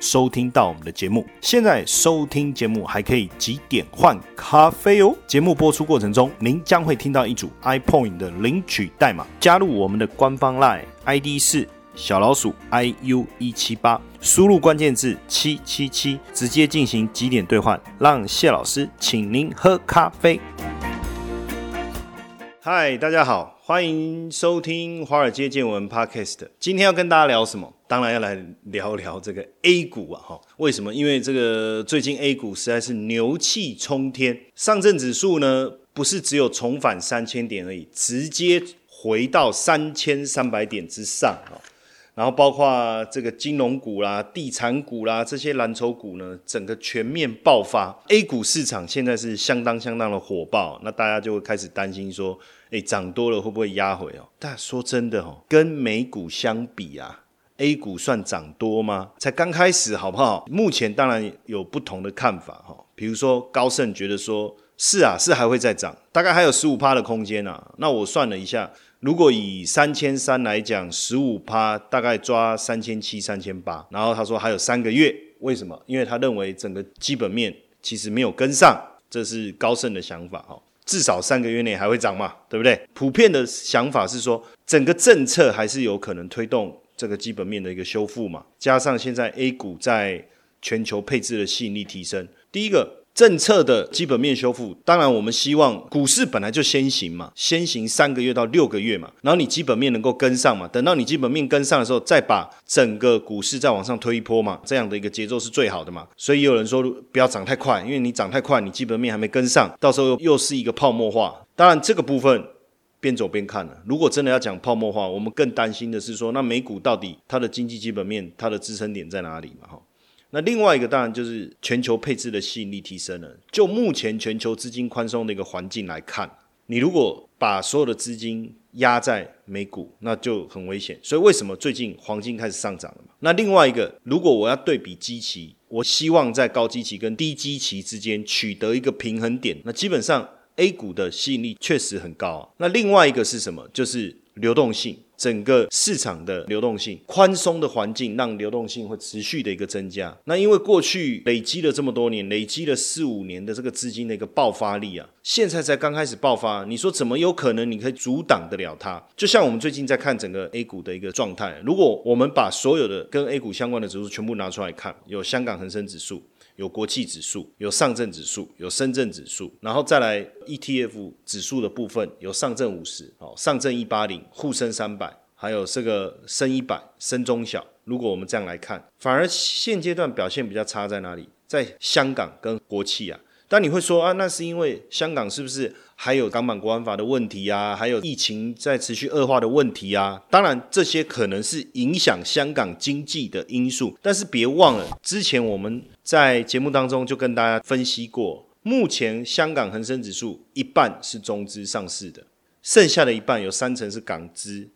收听到我们的节目，现在收听节目还可以几点换咖啡哦。节目播出过程中，您将会听到一组 iPoint 的领取代码，加入我们的官方 Line ID 是小老鼠 iu 一七八，输入关键字七七七，直接进行几点兑换，让谢老师请您喝咖啡。嗨，大家好。欢迎收听《华尔街见闻》Podcast。今天要跟大家聊什么？当然要来聊聊这个 A 股啊！哈，为什么？因为这个最近 A 股实在是牛气冲天，上证指数呢不是只有重返三千点而已，直接回到三千三百点之上啊！然后包括这个金融股啦、地产股啦这些蓝筹股呢，整个全面爆发。A 股市场现在是相当相当的火爆，那大家就会开始担心说。哎，涨多了会不会压回哦？但说真的哦，跟美股相比啊，A 股算涨多吗？才刚开始，好不好？目前当然有不同的看法哈。比如说高盛觉得说，是啊，是还会再涨，大概还有十五趴的空间啊。那我算了一下，如果以三千三来讲，十五趴大概抓三千七、三千八。然后他说还有三个月，为什么？因为他认为整个基本面其实没有跟上，这是高盛的想法哈。至少三个月内还会涨嘛，对不对？普遍的想法是说，整个政策还是有可能推动这个基本面的一个修复嘛。加上现在 A 股在全球配置的吸引力提升，第一个。政策的基本面修复，当然我们希望股市本来就先行嘛，先行三个月到六个月嘛，然后你基本面能够跟上嘛，等到你基本面跟上的时候，再把整个股市再往上推一波嘛，这样的一个节奏是最好的嘛。所以有人说不要涨太快，因为你涨太快，你基本面还没跟上，到时候又又是一个泡沫化。当然这个部分边走边看了。如果真的要讲泡沫化，我们更担心的是说，那美股到底它的经济基本面它的支撑点在哪里嘛？哈。那另外一个当然就是全球配置的吸引力提升了。就目前全球资金宽松的一个环境来看，你如果把所有的资金压在美股，那就很危险。所以为什么最近黄金开始上涨了嘛？那另外一个，如果我要对比基期，我希望在高基期跟低基期之间取得一个平衡点，那基本上 A 股的吸引力确实很高。那另外一个是什么？就是流动性。整个市场的流动性宽松的环境，让流动性会持续的一个增加。那因为过去累积了这么多年，累积了四五年的这个资金的一个爆发力啊，现在才刚开始爆发。你说怎么有可能你可以阻挡得了它？就像我们最近在看整个 A 股的一个状态，如果我们把所有的跟 A 股相关的指数全部拿出来看，有香港恒生指数。有国际指数，有上证指数，有深圳指数，然后再来 ETF 指数的部分，有上证五十，哦，上证一八零，沪深三百，还有这个深一百，深中小。如果我们这样来看，反而现阶段表现比较差在哪里？在香港跟国企啊。但你会说啊，那是因为香港是不是还有港版国安法的问题啊？还有疫情在持续恶化的问题啊？当然，这些可能是影响香港经济的因素。但是别忘了，之前我们在节目当中就跟大家分析过，目前香港恒生指数一半是中资上市的，剩下的一半有三成是港资。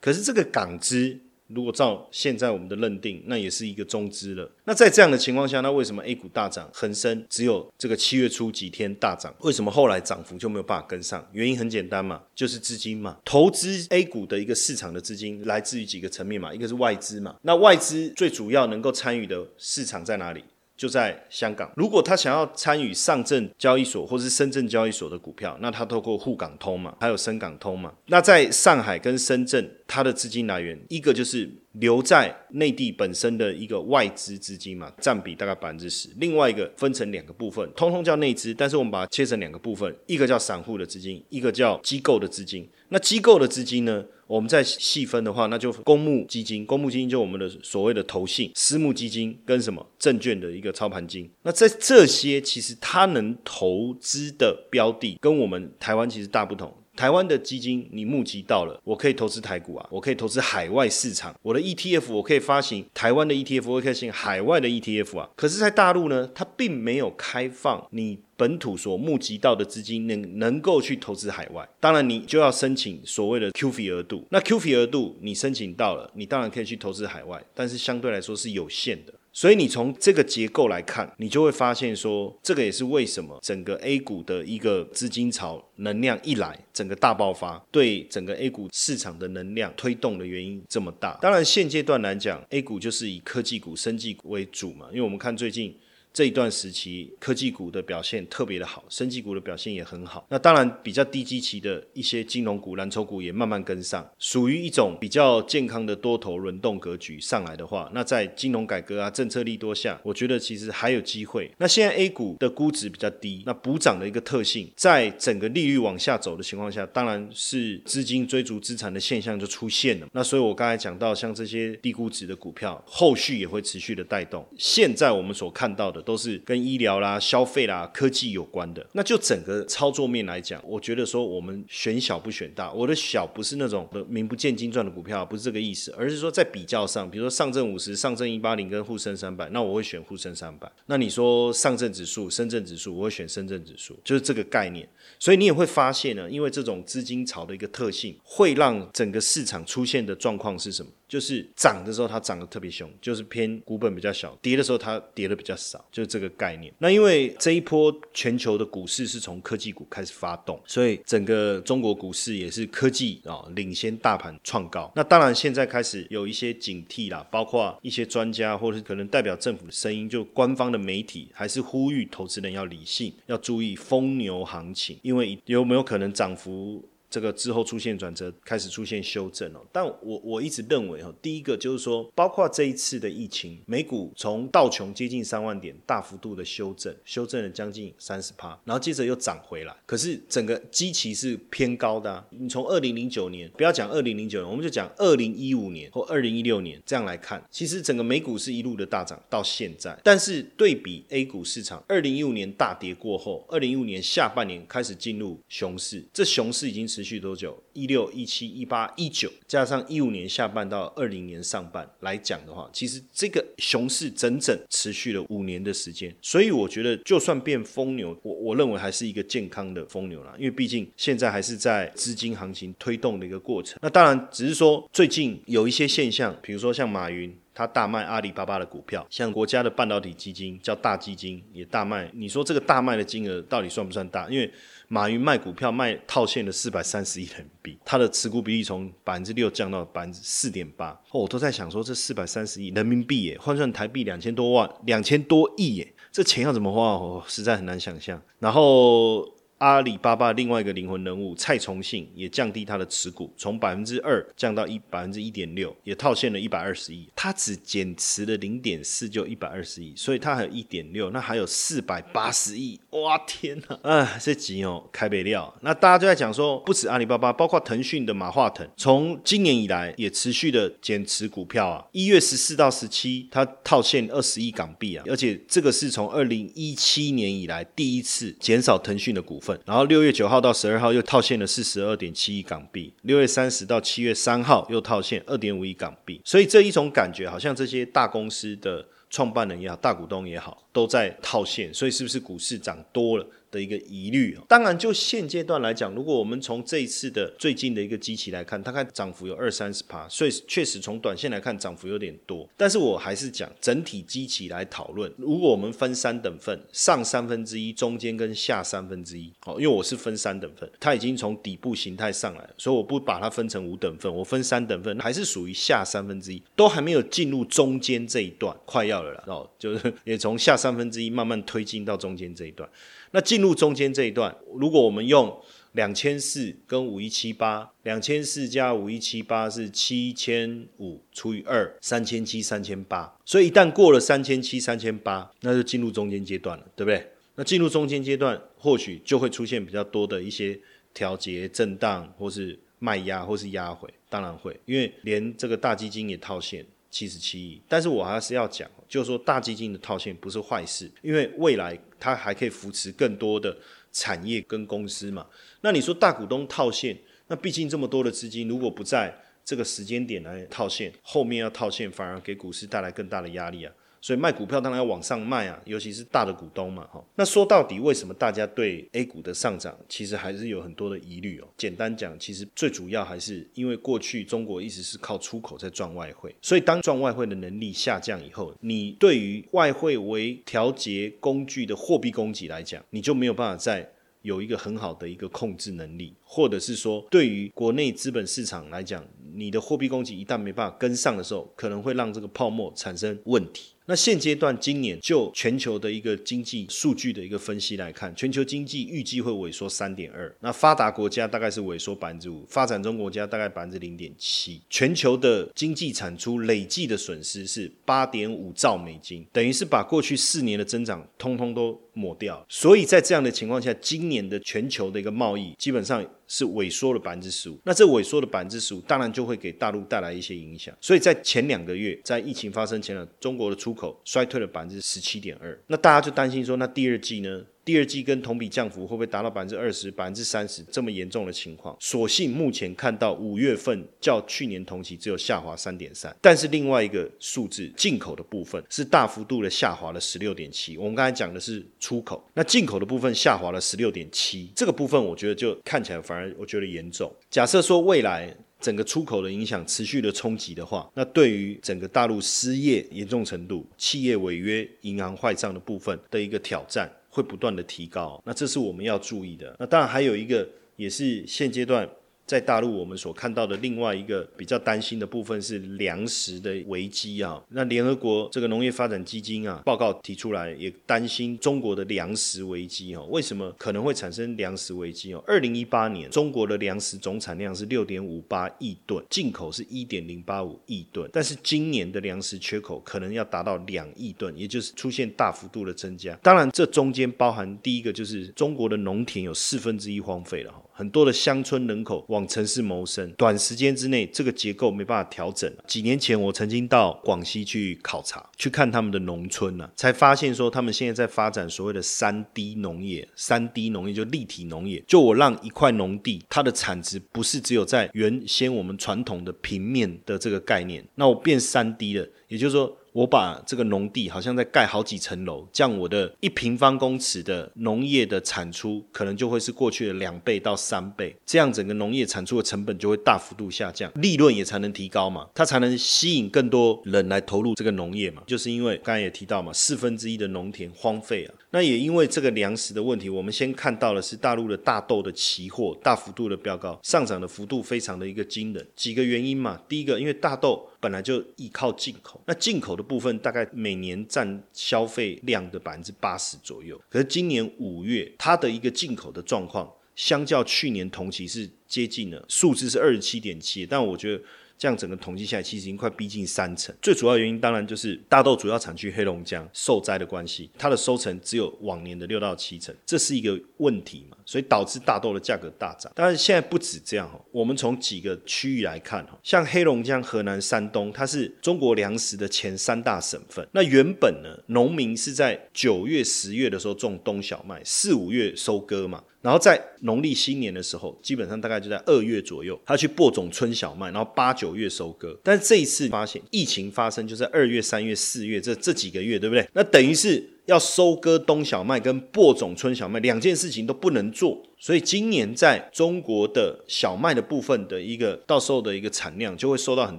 可是这个港资。如果照现在我们的认定，那也是一个中资了。那在这样的情况下，那为什么 A 股大涨，恒生只有这个七月初几天大涨？为什么后来涨幅就没有办法跟上？原因很简单嘛，就是资金嘛。投资 A 股的一个市场的资金来自于几个层面嘛，一个是外资嘛。那外资最主要能够参与的市场在哪里？就在香港。如果他想要参与上证交易所或是深圳交易所的股票，那他透过沪港通嘛，还有深港通嘛。那在上海跟深圳，它的资金来源一个就是留在内地本身的一个外资资金嘛，占比大概百分之十。另外一个分成两个部分，通通叫内资，但是我们把它切成两个部分，一个叫散户的资金，一个叫机构的资金。那机构的资金呢？我们再细分的话，那就公募基金，公募基金就我们的所谓的投信，私募基金跟什么证券的一个操盘金。那在这些其实它能投资的标的，跟我们台湾其实大不同。台湾的基金你募集到了，我可以投资台股啊，我可以投资海外市场，我的 ETF 我可以发行台湾的 ETF，我可以发行海外的 ETF 啊。可是，在大陆呢，它并没有开放你本土所募集到的资金能能够去投资海外。当然，你就要申请所谓的 QF 额度。那 QF 额度你申请到了，你当然可以去投资海外，但是相对来说是有限的。所以你从这个结构来看，你就会发现说，这个也是为什么整个 A 股的一个资金潮能量一来，整个大爆发，对整个 A 股市场的能量推动的原因这么大。当然，现阶段来讲，A 股就是以科技股、生技股为主嘛，因为我们看最近。这一段时期，科技股的表现特别的好，生技股的表现也很好。那当然，比较低基期的一些金融股、蓝筹股也慢慢跟上，属于一种比较健康的多头轮动格局上来的话，那在金融改革啊、政策利多下，我觉得其实还有机会。那现在 A 股的估值比较低，那补涨的一个特性，在整个利率往下走的情况下，当然是资金追逐资产的现象就出现了。那所以我刚才讲到，像这些低估值的股票，后续也会持续的带动。现在我们所看到的。都是跟医疗啦、消费啦、科技有关的。那就整个操作面来讲，我觉得说我们选小不选大。我的小不是那种名不见经传的股票，不是这个意思，而是说在比较上，比如说上证五十、上证一八零跟沪深三百，那我会选沪深三百。那你说上证指数、深圳指数，我会选深圳指数，就是这个概念。所以你也会发现呢，因为这种资金潮的一个特性，会让整个市场出现的状况是什么？就是涨的时候它涨得特别凶，就是偏股本比较小；跌的时候它跌的比较少，就是这个概念。那因为这一波全球的股市是从科技股开始发动，所以整个中国股市也是科技啊领先大盘创高。那当然现在开始有一些警惕啦，包括一些专家或者是可能代表政府的声音，就官方的媒体还是呼吁投资人要理性，要注意疯牛行情，因为有没有可能涨幅？这个之后出现转折，开始出现修正哦。但我我一直认为哈，第一个就是说，包括这一次的疫情，美股从道琼接近三万点，大幅度的修正，修正了将近三十趴，然后接着又涨回来。可是整个基期是偏高的。啊你从二零零九年，不要讲二零零九年，我们就讲二零一五年或二零一六年这样来看，其实整个美股是一路的大涨到现在。但是对比 A 股市场，二零一五年大跌过后，二零一五年下半年开始进入熊市，这熊市已经持。持续多久？一六、一七、一八、一九，加上一五年下半到二零年上半来讲的话，其实这个熊市整整持续了五年的时间。所以我觉得，就算变疯牛，我我认为还是一个健康的疯牛啦。因为毕竟现在还是在资金行情推动的一个过程。那当然，只是说最近有一些现象，比如说像马云。他大卖阿里巴巴的股票，像国家的半导体基金叫大基金也大卖。你说这个大卖的金额到底算不算大？因为马云卖股票卖套现了四百三十亿人民币，他的持股比例从百分之六降到百分之四点八。我都在想说，这四百三十亿人民币耶，换算台币两千多万，两千多亿耶，这钱要怎么花？我实在很难想象。然后。阿里巴巴另外一个灵魂人物蔡崇信也降低他的持股，从百分之二降到一百分之一点六，也套现了一百二十亿。他只减持了零点四，就一百二十亿，所以他还有一点六，那还有四百八十亿。哇天呐！啊，这集哦开不了。那大家都在讲说，不止阿里巴巴，包括腾讯的马化腾，从今年以来也持续的减持股票啊。一月十四到十七，他套现二十亿港币啊，而且这个是从二零一七年以来第一次减少腾讯的股份。然后六月九号到十二号又套现了四十二点七亿港币，六月三十到七月三号又套现二点五亿港币，所以这一种感觉好像这些大公司的创办人也好，大股东也好，都在套现，所以是不是股市涨多了？的一个疑虑，当然就现阶段来讲，如果我们从这一次的最近的一个机器来看，大概涨幅有二三十趴，所以确实从短线来看涨幅有点多。但是我还是讲整体机器来讨论，如果我们分三等份，上三分之一，中间跟下三分之一，哦，因为我是分三等份，它已经从底部形态上来，所以我不把它分成五等份，我分三等份，还是属于下三分之一，都还没有进入中间这一段，快要了了哦，就是也从下三分之一慢慢推进到中间这一段。那进入中间这一段，如果我们用两千四跟五一七八，两千四加五一七八是七千五除以二，三千七三千八。所以一旦过了三千七三千八，那就进入中间阶段了，对不对？那进入中间阶段，或许就会出现比较多的一些调节、震荡，或是卖压，或是压回。当然会，因为连这个大基金也套现七十七亿。但是我还是要讲，就是说大基金的套现不是坏事，因为未来。它还可以扶持更多的产业跟公司嘛。那你说大股东套现，那毕竟这么多的资金，如果不在这个时间点来套现，后面要套现，反而给股市带来更大的压力啊。所以卖股票当然要往上卖啊，尤其是大的股东嘛，哈。那说到底，为什么大家对 A 股的上涨其实还是有很多的疑虑哦？简单讲，其实最主要还是因为过去中国一直是靠出口在赚外汇，所以当赚外汇的能力下降以后，你对于外汇为调节工具的货币供给来讲，你就没有办法再有一个很好的一个控制能力，或者是说，对于国内资本市场来讲，你的货币供给一旦没办法跟上的时候，可能会让这个泡沫产生问题。那现阶段，今年就全球的一个经济数据的一个分析来看，全球经济预计会萎缩三点二。那发达国家大概是萎缩百分之五，发展中国家大概百分之零点七。全球的经济产出累计的损失是八点五兆美金，等于是把过去四年的增长通通都抹掉。所以在这样的情况下，今年的全球的一个贸易基本上。是萎缩了百分之十五，那这萎缩的百分之十五，当然就会给大陆带来一些影响。所以在前两个月，在疫情发生前呢，中国的出口衰退了百分之十七点二，那大家就担心说，那第二季呢？第二季跟同比降幅会不会达到百分之二十、百分之三十这么严重的情况？所幸目前看到五月份较去年同期只有下滑三点三，但是另外一个数字进口的部分是大幅度的下滑了十六点七。我们刚才讲的是出口，那进口的部分下滑了十六点七，这个部分我觉得就看起来反而我觉得严重。假设说未来整个出口的影响持续的冲击的话，那对于整个大陆失业严重程度、企业违约、银行坏账的部分的一个挑战。会不断的提高，那这是我们要注意的。那当然还有一个，也是现阶段。在大陆，我们所看到的另外一个比较担心的部分是粮食的危机啊。那联合国这个农业发展基金啊，报告提出来也担心中国的粮食危机哦。为什么可能会产生粮食危机哦？二零一八年中国的粮食总产量是六点五八亿吨，进口是一点零八五亿吨，但是今年的粮食缺口可能要达到两亿吨，也就是出现大幅度的增加。当然，这中间包含第一个就是中国的农田有四分之一荒废了哈。很多的乡村人口往城市谋生，短时间之内这个结构没办法调整。几年前我曾经到广西去考察，去看他们的农村呢，才发现说他们现在在发展所谓的三 D 农业。三 D 农业就立体农业，就我让一块农地，它的产值不是只有在原先我们传统的平面的这个概念，那我变三 D 了，也就是说。我把这个农地好像在盖好几层楼，这样我的一平方公尺的农业的产出可能就会是过去的两倍到三倍，这样整个农业产出的成本就会大幅度下降，利润也才能提高嘛，它才能吸引更多人来投入这个农业嘛。就是因为刚才也提到嘛，四分之一的农田荒废啊，那也因为这个粮食的问题，我们先看到的是大陆的大豆的期货大幅度的飙高，上涨的幅度非常的一个惊人。几个原因嘛，第一个因为大豆。本来就依靠进口，那进口的部分大概每年占消费量的百分之八十左右。可是今年五月，它的一个进口的状况，相较去年同期是接近了，数字是二十七点七，但我觉得。这样整个统计下来，其实已经快逼近三成。最主要原因当然就是大豆主要产区黑龙江受灾的关系，它的收成只有往年的六到七成，这是一个问题嘛？所以导致大豆的价格大涨。当然现在不止这样哈，我们从几个区域来看哈，像黑龙江、河南、山东，它是中国粮食的前三大省份。那原本呢，农民是在九月、十月的时候种冬小麦，四五月收割嘛。然后在农历新年的时候，基本上大概就在二月左右，他去播种春小麦，然后八九月收割。但是这一次发现疫情发生，就在二月、三月、四月这这几个月，对不对？那等于是。要收割冬小麦跟播种春小麦两件事情都不能做，所以今年在中国的小麦的部分的一个到时候的一个产量就会受到很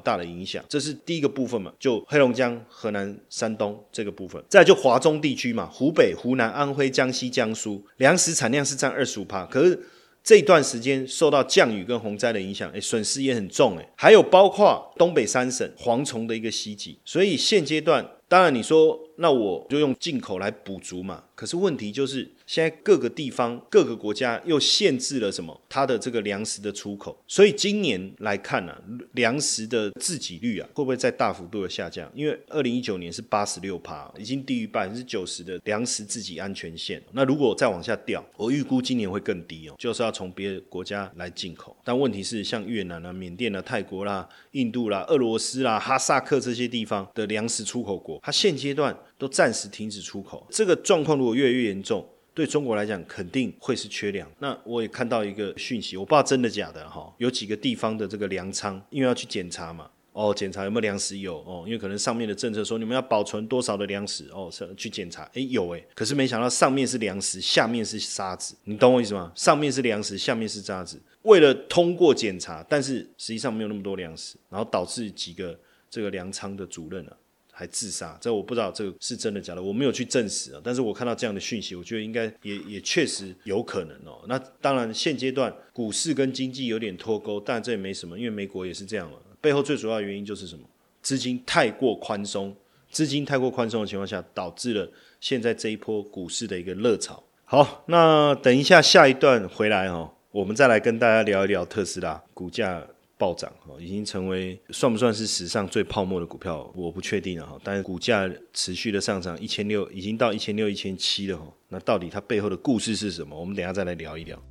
大的影响。这是第一个部分嘛，就黑龙江、河南、山东这个部分。再就华中地区嘛，湖北、湖南、安徽、江西、江苏，粮食产量是占二十五趴，可是这段时间受到降雨跟洪灾的影响，哎，损失也很重哎。还有包括东北三省蝗虫的一个袭击，所以现阶段。当然，你说那我就用进口来补足嘛。可是问题就是，现在各个地方、各个国家又限制了什么？它的这个粮食的出口。所以今年来看呢，粮食的自给率啊，会不会再大幅度的下降？因为二零一九年是八十六趴，已经低于百分之九十的粮食自给安全线。那如果再往下掉，我预估今年会更低哦，就是要从别的国家来进口。但问题是，像越南啊、缅甸啊、泰国啦、印度啦、俄罗斯啦、哈萨克这些地方的粮食出口国，它现阶段。都暂时停止出口，这个状况如果越来越严重，对中国来讲肯定会是缺粮。那我也看到一个讯息，我不知道真的假的哈，有几个地方的这个粮仓，因为要去检查嘛。哦，检查有没有粮食有哦，因为可能上面的政策说你们要保存多少的粮食哦，是去检查，诶，有诶，可是没想到上面是粮食，下面是沙子，你懂我意思吗？上面是粮食，下面是沙子，为了通过检查，但是实际上没有那么多粮食，然后导致几个这个粮仓的主任啊还自杀，这我不知道这个是真的假的，我没有去证实啊，但是我看到这样的讯息，我觉得应该也也确实有可能哦。那当然现阶段股市跟经济有点脱钩，但这也没什么，因为美国也是这样了。背后最主要的原因就是什么？资金太过宽松，资金太过宽松的情况下，导致了现在这一波股市的一个热潮。好，那等一下下一段回来哦，我们再来跟大家聊一聊特斯拉股价暴涨哈，已经成为算不算是史上最泡沫的股票？我不确定了哈，但是股价持续的上涨，一千六已经到一千六、一千七了哈。那到底它背后的故事是什么？我们等下再来聊一聊。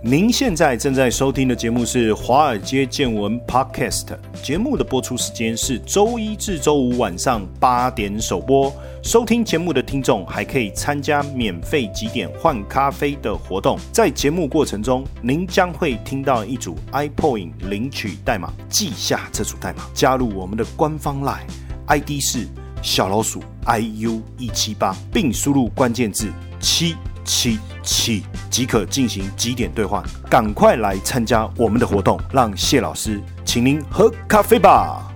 您现在正在收听的节目是《华尔街见闻》Podcast，节目的播出时间是周一至周五晚上八点首播。收听节目的听众还可以参加免费几点换咖啡的活动，在节目过程中，您将会听到一组 iPoint 领取代码，记下这组代码，加入我们的官方 Line，ID 是小老鼠 iu 一七八，并输入关键字七。七起即可进行几点兑换，赶快来参加我们的活动，让谢老师请您喝咖啡吧。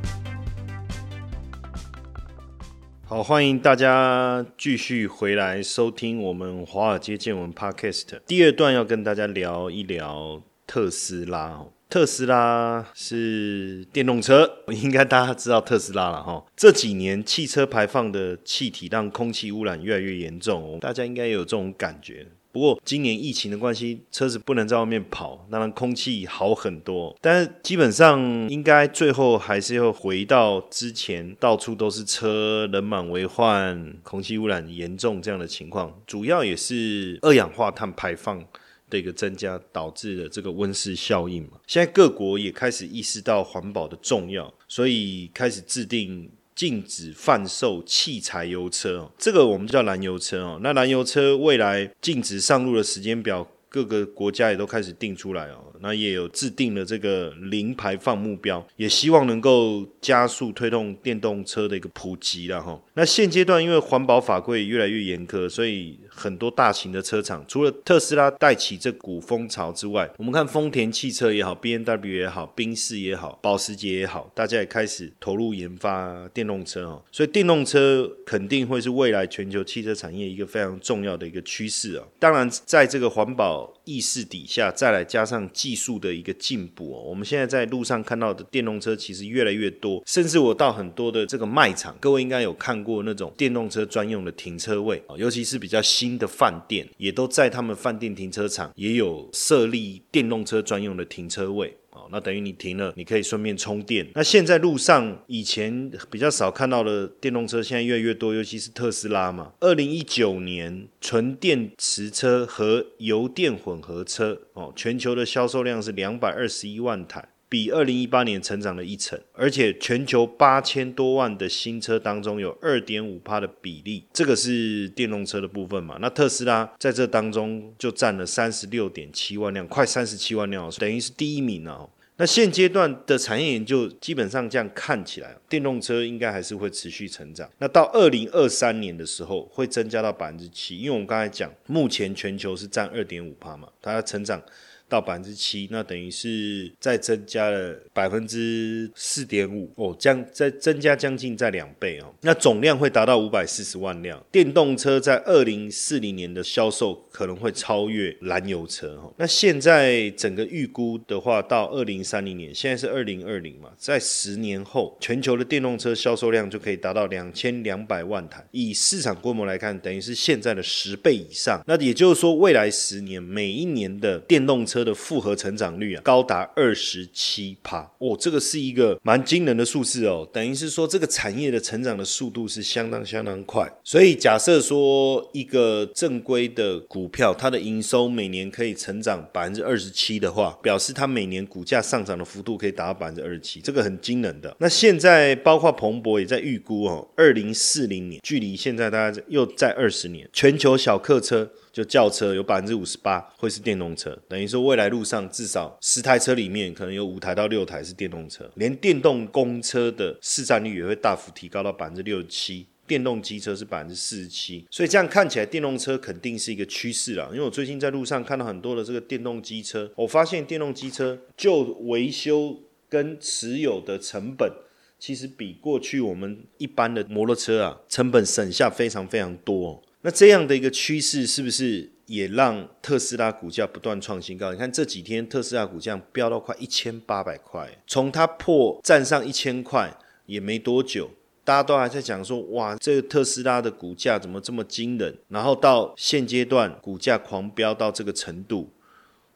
好，欢迎大家继续回来收听我们华尔街见闻 Podcast。第二段要跟大家聊一聊特斯拉。特斯拉是电动车，应该大家知道特斯拉了哈。这几年汽车排放的气体让空气污染越来越严重，大家应该也有这种感觉。不过今年疫情的关系，车子不能在外面跑，当然空气好很多。但是基本上应该最后还是要回到之前到处都是车、人满为患、空气污染严重这样的情况，主要也是二氧化碳排放。的一个增加导致的这个温室效应嘛，现在各国也开始意识到环保的重要，所以开始制定禁止贩售汽柴油车哦，这个我们叫燃油车哦。那燃油车未来禁止上路的时间表，各个国家也都开始定出来哦。那也有制定了这个零排放目标，也希望能够加速推动电动车的一个普及了哈。那现阶段因为环保法规越来越严苛，所以很多大型的车厂，除了特斯拉带起这股风潮之外，我们看丰田汽车也好，B N W 也好，宾士也好，保时捷也好，大家也开始投入研发电动车哦。所以电动车肯定会是未来全球汽车产业一个非常重要的一个趋势啊。当然，在这个环保意识底下，再来加上技术的一个进步哦，我们现在在路上看到的电动车其实越来越多，甚至我到很多的这个卖场，各位应该有看过那种电动车专用的停车位尤其是比较新的饭店，也都在他们饭店停车场也有设立电动车专用的停车位。哦，那等于你停了，你可以顺便充电。那现在路上以前比较少看到的电动车，现在越来越多，尤其是特斯拉嘛。二零一九年纯电池车和油电混合车哦，全球的销售量是两百二十一万台。比二零一八年成长了一成，而且全球八千多万的新车当中有二点五帕的比例，这个是电动车的部分嘛？那特斯拉在这当中就占了三十六点七万辆，快三十七万辆，等于是第一名啊。那现阶段的产业研究基本上这样看起来，电动车应该还是会持续成长。那到二零二三年的时候会增加到百分之七，因为我们刚才讲，目前全球是占二点五帕嘛，它要成长。到百分之七，那等于是再增加了百分之四点五哦，将再增加将近在两倍哦。那总量会达到五百四十万辆，电动车在二零四零年的销售可能会超越燃油车哦。那现在整个预估的话，到二零三零年，现在是二零二零嘛，在十年后，全球的电动车销售量就可以达到两千两百万台，以市场规模来看，等于是现在的十倍以上。那也就是说，未来十年每一年的电动车的复合成长率啊，高达二十七趴哦，这个是一个蛮惊人的数字哦。等于是说，这个产业的成长的速度是相当相当快。所以假设说，一个正规的股票，它的营收每年可以成长百分之二十七的话，表示它每年股价上涨的幅度可以达到百分之二十七，这个很惊人的。那现在包括彭博也在预估哦，二零四零年，距离现在大概又在二十年，全球小客车。就轿车有百分之五十八会是电动车，等于说未来路上至少十台车里面可能有五台到六台是电动车，连电动公车的市占率也会大幅提高到百分之六十七。电动机车是百分之四十七，所以这样看起来，电动车肯定是一个趋势啦。因为我最近在路上看到很多的这个电动机车，我发现电动机车就维修跟持有的成本，其实比过去我们一般的摩托车啊，成本省下非常非常多。那这样的一个趋势，是不是也让特斯拉股价不断创新高？你看这几天特斯拉股价飙到快一千八百块，从它破站上一千块也没多久。大家都还在讲说，哇，这个特斯拉的股价怎么这么惊人？然后到现阶段，股价狂飙到这个程度，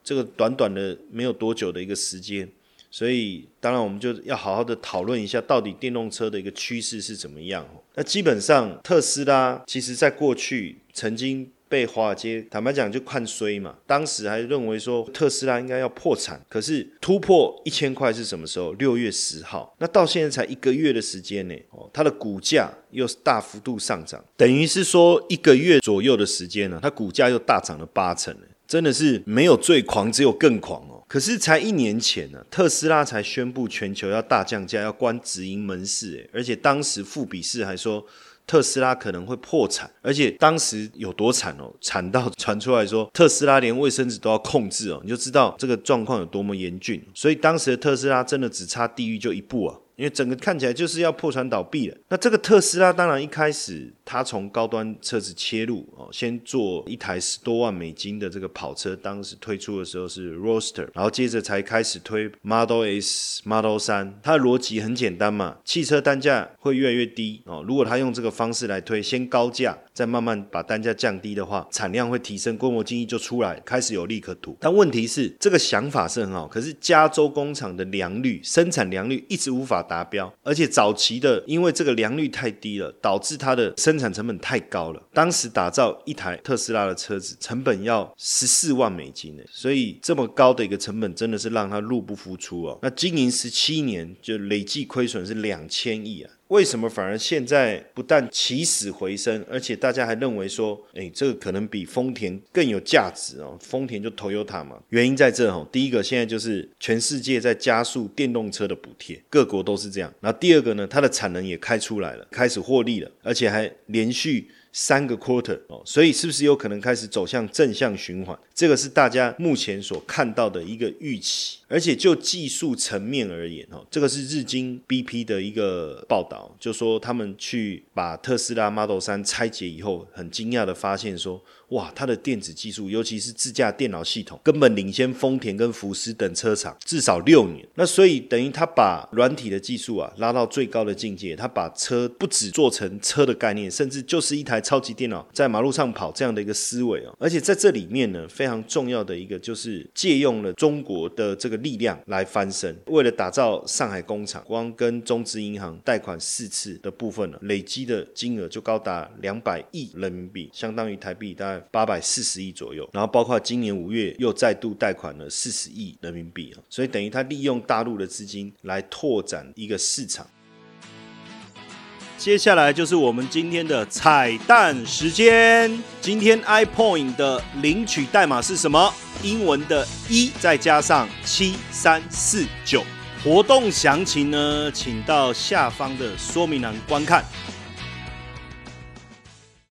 这个短短的没有多久的一个时间，所以当然我们就要好好的讨论一下，到底电动车的一个趋势是怎么样？那基本上，特斯拉其实在过去曾经。被华尔街坦白讲就看衰嘛，当时还认为说特斯拉应该要破产，可是突破一千块是什么时候？六月十号，那到现在才一个月的时间呢，哦，它的股价又是大幅度上涨，等于是说一个月左右的时间呢，它股价又大涨了八成真的是没有最狂，只有更狂哦。可是才一年前呢，特斯拉才宣布全球要大降价，要关直营门市，而且当时富比士还说。特斯拉可能会破产，而且当时有多惨哦，惨到传出来说特斯拉连卫生纸都要控制哦，你就知道这个状况有多么严峻。所以当时的特斯拉真的只差地狱就一步啊。因为整个看起来就是要破产倒闭了。那这个特斯拉当然一开始它从高端车子切入哦，先做一台十多万美金的这个跑车，当时推出的时候是 r o a s t e r 然后接着才开始推 Model S、Model 三。它的逻辑很简单嘛，汽车单价会越来越低哦。如果它用这个方式来推，先高价，再慢慢把单价降低的话，产量会提升，规模经济就出来，开始有利可图。但问题是，这个想法是很好，可是加州工厂的良率、生产良率一直无法。达标，而且早期的因为这个良率太低了，导致它的生产成本太高了。当时打造一台特斯拉的车子成本要十四万美金呢，所以这么高的一个成本真的是让它入不敷出哦。那经营十七年就累计亏损是两千亿啊。为什么反而现在不但起死回生，而且大家还认为说，哎，这个可能比丰田更有价值哦？丰田就 Toyota 嘛，原因在这哦。第一个，现在就是全世界在加速电动车的补贴，各国都是这样。然后第二个呢，它的产能也开出来了，开始获利了，而且还连续。三个 quarter 哦，所以是不是有可能开始走向正向循环？这个是大家目前所看到的一个预期。而且就技术层面而言哦，这个是日经 BP 的一个报道，就说他们去把特斯拉 Model 三拆解以后，很惊讶的发现说。哇，它的电子技术，尤其是自驾电脑系统，根本领先丰田跟福斯等车厂至少六年。那所以等于他把软体的技术啊拉到最高的境界，他把车不止做成车的概念，甚至就是一台超级电脑在马路上跑这样的一个思维哦。而且在这里面呢，非常重要的一个就是借用了中国的这个力量来翻身。为了打造上海工厂，光跟中资银行贷款四次的部分呢，累积的金额就高达两百亿人民币，相当于台币大概。八百四十亿左右，然后包括今年五月又再度贷款了四十亿人民币啊，所以等于他利用大陆的资金来拓展一个市场。接下来就是我们今天的彩蛋时间，今天 iPoint 的领取代码是什么？英文的一再加上七三四九，活动详情呢，请到下方的说明栏观看。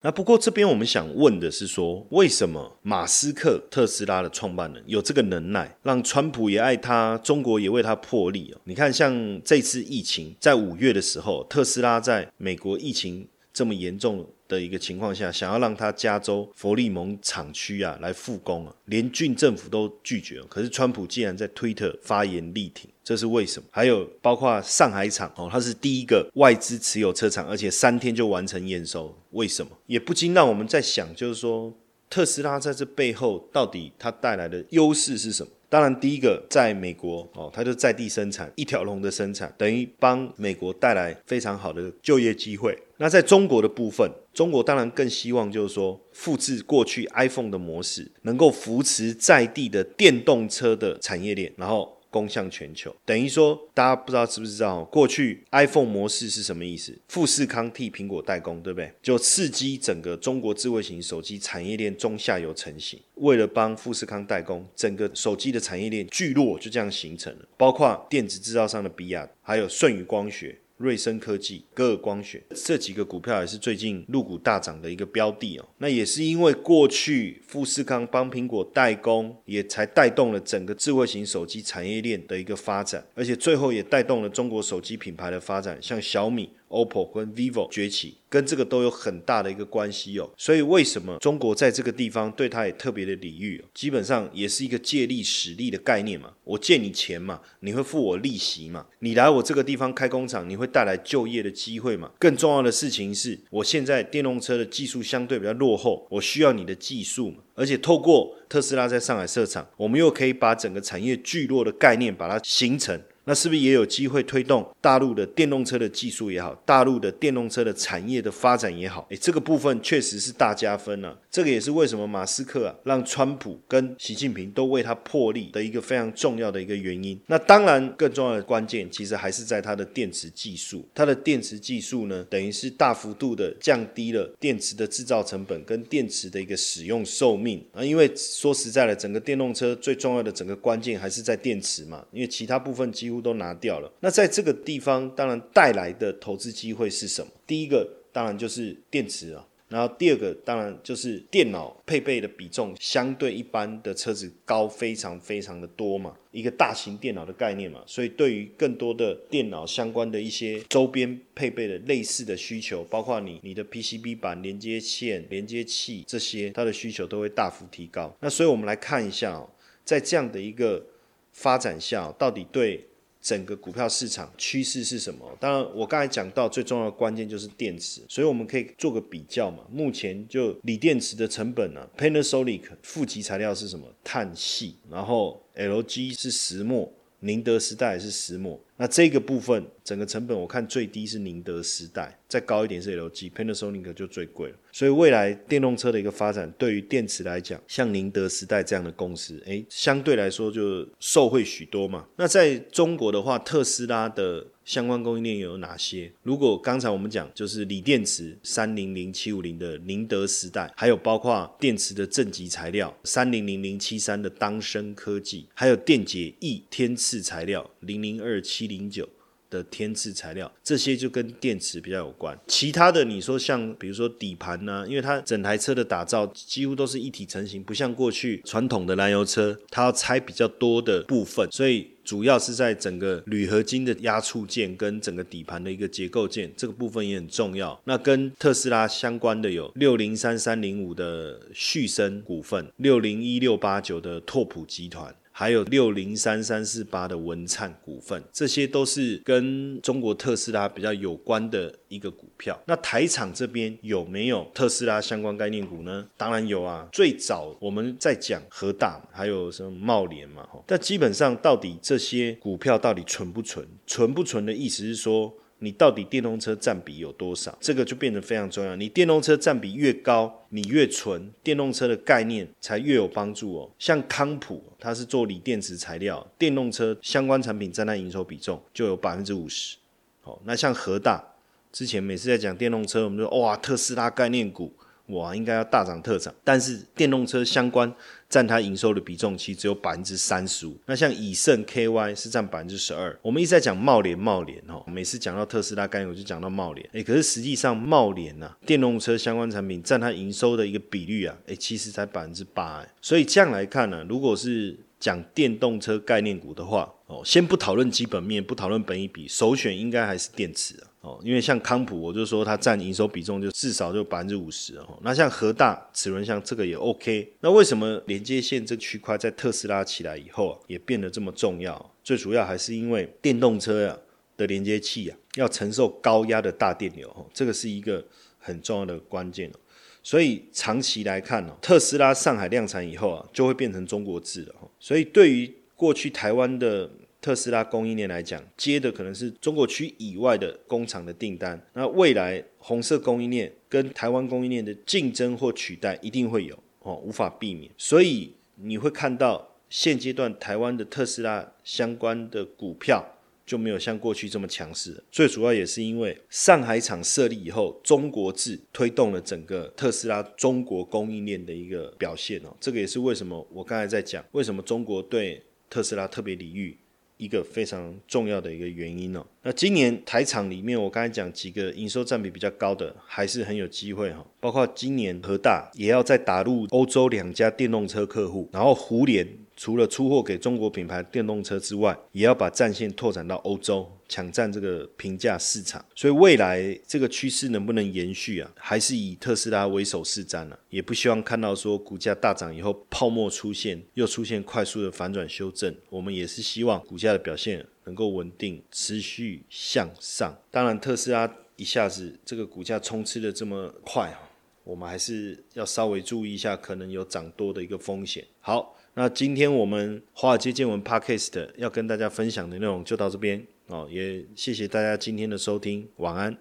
那不过这边我们想问的是说，为什么马斯克特斯拉的创办人有这个能耐，让川普也爱他，中国也为他破例哦？你看，像这次疫情在五月的时候，特斯拉在美国疫情这么严重。的一个情况下，想要让他加州佛利蒙厂区啊来复工啊，连郡政府都拒绝。可是川普竟然在推特发言力挺，这是为什么？还有包括上海厂哦，它是第一个外资持有车厂，而且三天就完成验收，为什么？也不禁让我们在想，就是说特斯拉在这背后到底它带来的优势是什么？当然，第一个在美国哦，它就在地生产，一条龙的生产，等于帮美国带来非常好的就业机会。那在中国的部分，中国当然更希望就是说，复制过去 iPhone 的模式，能够扶持在地的电动车的产业链，然后攻向全球。等于说，大家不知道知不知道，过去 iPhone 模式是什么意思？富士康替苹果代工，对不对？就刺激整个中国智慧型手机产业链中下游成型。为了帮富士康代工，整个手机的产业链聚落就这样形成了，包括电子制造商的比亚，还有舜宇光学。瑞声科技、歌尔光学这几个股票也是最近入股大涨的一个标的哦。那也是因为过去富士康帮苹果代工，也才带动了整个智慧型手机产业链的一个发展，而且最后也带动了中国手机品牌的发展，像小米。OPPO 跟 VIVO 崛起，跟这个都有很大的一个关系哦。所以为什么中国在这个地方对它也特别的礼遇哦？基本上也是一个借力使力的概念嘛。我借你钱嘛，你会付我利息嘛？你来我这个地方开工厂，你会带来就业的机会嘛？更重要的事情是，我现在电动车的技术相对比较落后，我需要你的技术嘛。而且透过特斯拉在上海设厂，我们又可以把整个产业聚落的概念把它形成。那是不是也有机会推动大陆的电动车的技术也好，大陆的电动车的产业的发展也好？诶，这个部分确实是大加分了。这个也是为什么马斯克啊让川普跟习近平都为他破例的一个非常重要的一个原因。那当然，更重要的关键其实还是在它的电池技术。它的电池技术呢，等于是大幅度的降低了电池的制造成本跟电池的一个使用寿命啊。因为说实在的，整个电动车最重要的整个关键还是在电池嘛，因为其他部分几乎。都拿掉了，那在这个地方当然带来的投资机会是什么？第一个当然就是电池啊，然后第二个当然就是电脑配备的比重相对一般的车子高非常非常的多嘛，一个大型电脑的概念嘛，所以对于更多的电脑相关的一些周边配备的类似的需求，包括你你的 PCB 板、连接线、连接器这些，它的需求都会大幅提高。那所以我们来看一下哦，在这样的一个发展下，到底对整个股票市场趋势是什么？当然，我刚才讲到最重要的关键就是电池，所以我们可以做个比较嘛。目前就锂电池的成本呢，Panasonic 负极材料是什么？碳系，然后 LG 是石墨。宁德时代是石墨，那这个部分整个成本我看最低是宁德时代，再高一点是 LG，Panasonic 就最贵了。所以未来电动车的一个发展，对于电池来讲，像宁德时代这样的公司，诶，相对来说就受惠许多嘛。那在中国的话，特斯拉的。相关供应链有哪些？如果刚才我们讲就是锂电池三零零七五零的宁德时代，还有包括电池的正极材料三零零零七三的当升科技，还有电解液天赐材料零零二七零九。的天赐材料，这些就跟电池比较有关。其他的，你说像比如说底盘呢，因为它整台车的打造几乎都是一体成型，不像过去传统的燃油车，它要拆比较多的部分，所以主要是在整个铝合金的压铸件跟整个底盘的一个结构件这个部分也很重要。那跟特斯拉相关的有六零三三零五的旭升股份，六零一六八九的拓普集团。还有六零三三四八的文灿股份，这些都是跟中国特斯拉比较有关的一个股票。那台厂这边有没有特斯拉相关概念股呢？当然有啊。最早我们在讲和大，还有什么茂联嘛，但基本上到底这些股票到底纯不纯？纯不纯的意思是说。你到底电动车占比有多少？这个就变得非常重要。你电动车占比越高，你越纯，电动车的概念才越有帮助哦。像康普，它是做锂电池材料，电动车相关产品占它营收比重就有百分之五十。好，那像和大，之前每次在讲电动车，我们就哇，特斯拉概念股。哇，应该要大涨特涨，但是电动车相关占它营收的比重其实只有百分之三十五。那像以盛 KY 是占百分之十二。我们一直在讲茂联，茂联哦，每次讲到特斯拉概念，我就讲到茂联。哎，可是实际上茂联呐，电动车相关产品占它营收的一个比率啊，哎，其实才百分之八。哎，所以这样来看呢，如果是讲电动车概念股的话，哦，先不讨论基本面，不讨论本益比，首选应该还是电池啊。哦，因为像康普，我就说它占营收比重就至少就百分之五十哦。那像和大、齿轮像这个也 OK。那为什么连接线这区块在特斯拉起来以后啊，也变得这么重要？最主要还是因为电动车呀的连接器啊，要承受高压的大电流，这个是一个很重要的关键哦。所以长期来看哦，特斯拉上海量产以后啊，就会变成中国制了。所以对于过去台湾的。特斯拉供应链来讲，接的可能是中国区以外的工厂的订单。那未来红色供应链跟台湾供应链的竞争或取代一定会有哦，无法避免。所以你会看到现阶段台湾的特斯拉相关的股票就没有像过去这么强势。最主要也是因为上海厂设立以后，中国制推动了整个特斯拉中国供应链的一个表现哦。这个也是为什么我刚才在讲，为什么中国对特斯拉特别礼遇。一个非常重要的一个原因哦。那今年台厂里面，我刚才讲几个营收占比比较高的，还是很有机会哈。包括今年和大也要再打入欧洲两家电动车客户，然后胡联。除了出货给中国品牌电动车之外，也要把战线拓展到欧洲，抢占这个平价市场。所以未来这个趋势能不能延续啊？还是以特斯拉为首是瞻了。也不希望看到说股价大涨以后泡沫出现，又出现快速的反转修正。我们也是希望股价的表现能够稳定持续向上。当然，特斯拉一下子这个股价冲刺的这么快啊，我们还是要稍微注意一下，可能有涨多的一个风险。好。那今天我们华尔街见闻 Podcast 要跟大家分享的内容就到这边哦，也谢谢大家今天的收听，晚安。